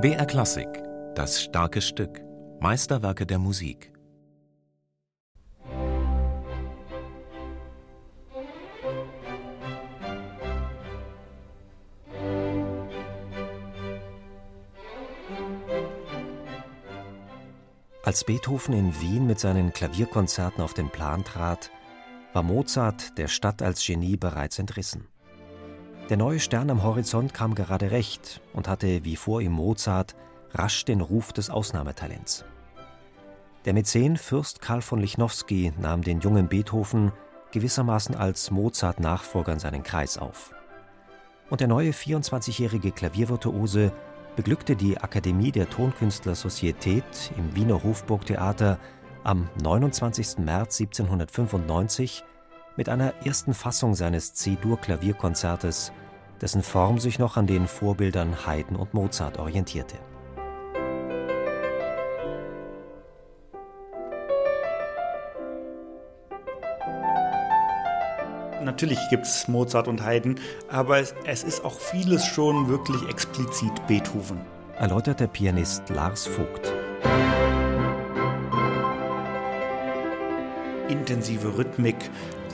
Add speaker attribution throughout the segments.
Speaker 1: BR Klassik, das starke Stück, Meisterwerke der Musik. Als Beethoven in Wien mit seinen Klavierkonzerten auf den Plan trat, war Mozart der Stadt als Genie bereits entrissen. Der neue Stern am Horizont kam gerade recht und hatte, wie vor ihm Mozart, rasch den Ruf des Ausnahmetalents. Der Mäzen Fürst Karl von Lichnowsky nahm den jungen Beethoven gewissermaßen als Mozart-Nachfolger in seinen Kreis auf. Und der neue 24-jährige Klaviervirtuose beglückte die Akademie der Tonkünstler Societät im Wiener Hofburgtheater am 29. März 1795 mit einer ersten Fassung seines C-Dur-Klavierkonzertes, dessen Form sich noch an den Vorbildern Haydn und Mozart orientierte.
Speaker 2: Natürlich gibt es Mozart und Haydn, aber es, es ist auch vieles schon wirklich explizit Beethoven.
Speaker 1: Erläutert der Pianist Lars Vogt.
Speaker 2: Intensive Rhythmik,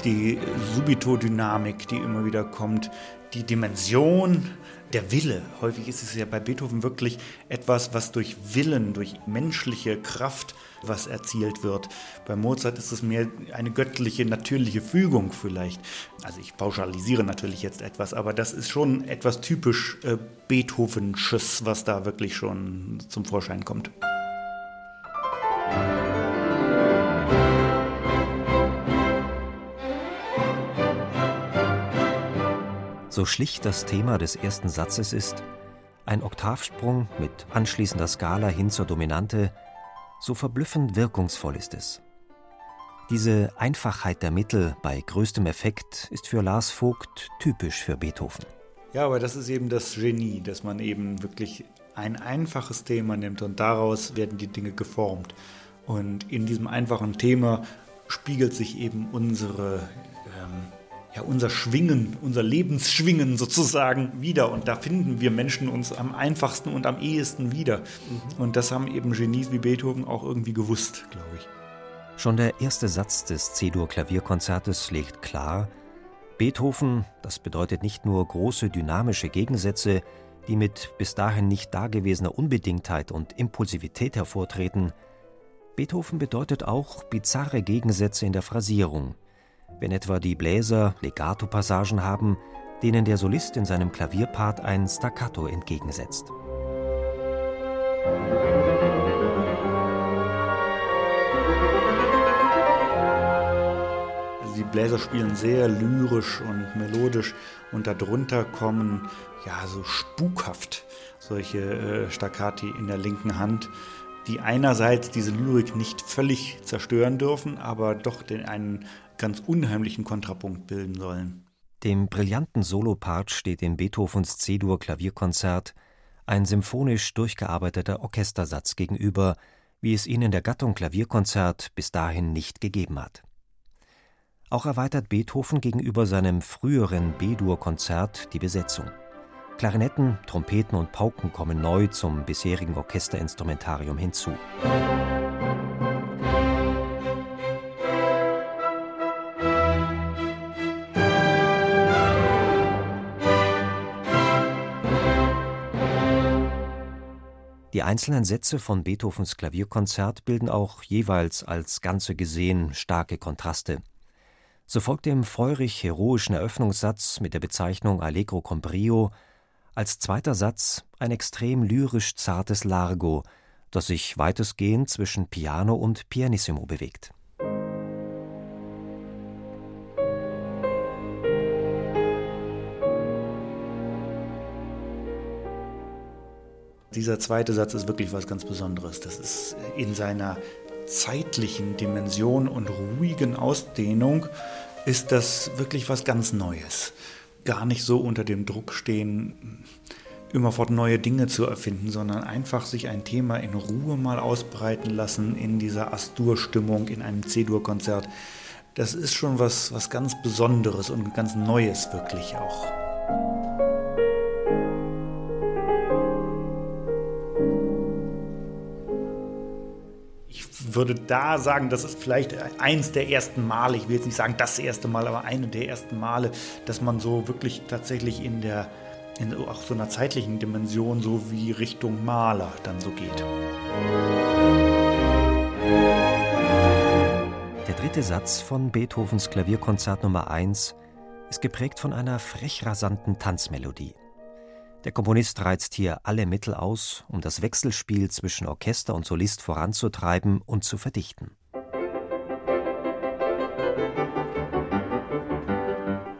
Speaker 2: die Subitodynamik, die immer wieder kommt, die Dimension, der Wille. Häufig ist es ja bei Beethoven wirklich etwas, was durch Willen, durch menschliche Kraft was erzielt wird. Bei Mozart ist es mehr eine göttliche, natürliche Fügung vielleicht. Also ich pauschalisiere natürlich jetzt etwas, aber das ist schon etwas typisch äh, Beethovensches, was da wirklich schon zum Vorschein kommt.
Speaker 1: So schlicht das Thema des ersten Satzes ist, ein Oktavsprung mit anschließender Skala hin zur Dominante, so verblüffend wirkungsvoll ist es. Diese Einfachheit der Mittel bei größtem Effekt ist für Lars Vogt typisch für Beethoven.
Speaker 2: Ja, aber das ist eben das Genie, dass man eben wirklich ein einfaches Thema nimmt und daraus werden die Dinge geformt. Und in diesem einfachen Thema spiegelt sich eben unsere ähm, ja, unser Schwingen, unser Lebensschwingen sozusagen wieder. Und da finden wir Menschen uns am einfachsten und am ehesten wieder. Mhm. Und das haben eben Genies wie Beethoven auch irgendwie gewusst, glaube ich.
Speaker 1: Schon der erste Satz des C-Dur-Klavierkonzertes legt klar, Beethoven, das bedeutet nicht nur große dynamische Gegensätze, die mit bis dahin nicht dagewesener Unbedingtheit und Impulsivität hervortreten. Beethoven bedeutet auch bizarre Gegensätze in der Phrasierung – wenn etwa die Bläser Legato-Passagen haben, denen der Solist in seinem Klavierpart ein Staccato entgegensetzt.
Speaker 2: Also die Bläser spielen sehr lyrisch und melodisch und darunter kommen ja so spukhaft solche äh, Staccati in der linken Hand, die einerseits diese Lyrik nicht völlig zerstören dürfen, aber doch den einen ganz unheimlichen Kontrapunkt bilden sollen.
Speaker 1: Dem brillanten Solopart steht in Beethovens C-Dur-Klavierkonzert ein symphonisch durchgearbeiteter Orchestersatz gegenüber, wie es ihn in der Gattung Klavierkonzert bis dahin nicht gegeben hat. Auch erweitert Beethoven gegenüber seinem früheren B-Dur-Konzert die Besetzung. Klarinetten, Trompeten und Pauken kommen neu zum bisherigen Orchesterinstrumentarium hinzu. Die einzelnen Sätze von Beethovens Klavierkonzert bilden auch jeweils als Ganze gesehen starke Kontraste. So folgt dem feurig-heroischen Eröffnungssatz mit der Bezeichnung Allegro con brio als zweiter Satz ein extrem lyrisch zartes Largo, das sich weitestgehend zwischen Piano und Pianissimo bewegt
Speaker 2: Dieser zweite Satz ist wirklich was ganz Besonderes. Das ist in seiner zeitlichen Dimension und ruhigen Ausdehnung ist das wirklich was ganz Neues. Gar nicht so unter dem Druck stehen, immerfort neue Dinge zu erfinden, sondern einfach sich ein Thema in Ruhe mal ausbreiten lassen in dieser Astur-Stimmung in einem C-Dur-Konzert das ist schon was, was ganz Besonderes und ganz Neues wirklich auch. Würde da sagen, das ist vielleicht eins der ersten Male, ich will jetzt nicht sagen das erste Mal, aber eine der ersten Male, dass man so wirklich tatsächlich in der in auch so einer zeitlichen Dimension so wie Richtung Maler dann so geht.
Speaker 1: Der dritte Satz von Beethovens Klavierkonzert Nummer 1 ist geprägt von einer frech rasanten Tanzmelodie. Der Komponist reizt hier alle Mittel aus, um das Wechselspiel zwischen Orchester und Solist voranzutreiben und zu verdichten.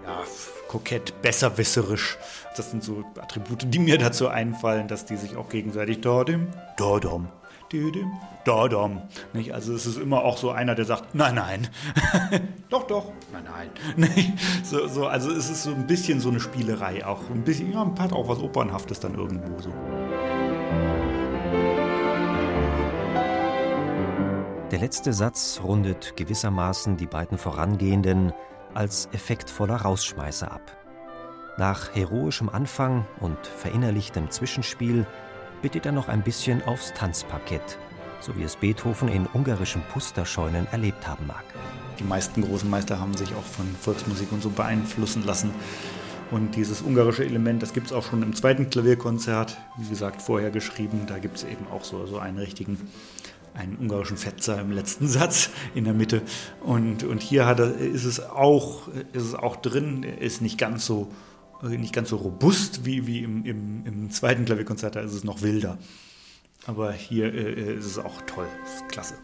Speaker 2: Ja, kokett, besserwisserisch. Das sind so Attribute, die mir dazu einfallen, dass die sich auch gegenseitig Dordim, Dordom, da, dom. Nicht? Also es ist immer auch so einer, der sagt, nein, nein, doch, doch, nein, nein. So, so, also es ist so ein bisschen so eine Spielerei, auch ein bisschen, ja, hat auch was Opernhaftes dann irgendwo so.
Speaker 1: Der letzte Satz rundet gewissermaßen die beiden vorangehenden als effektvoller Rausschmeißer ab. Nach heroischem Anfang und verinnerlichtem Zwischenspiel bittet er noch ein bisschen aufs Tanzparkett, so wie es Beethoven in ungarischen Pusterscheunen erlebt haben mag.
Speaker 2: Die meisten großen Meister haben sich auch von Volksmusik und so beeinflussen lassen. Und dieses ungarische Element, das gibt es auch schon im zweiten Klavierkonzert, wie gesagt, vorher geschrieben. Da gibt es eben auch so, so einen richtigen, einen ungarischen Fetzer im letzten Satz in der Mitte. Und, und hier hat er, ist, es auch, ist es auch drin, ist nicht ganz so nicht ganz so robust wie, wie im, im, im zweiten Klavierkonzert, da ist es noch wilder. Aber hier äh, ist es auch toll, ist klasse.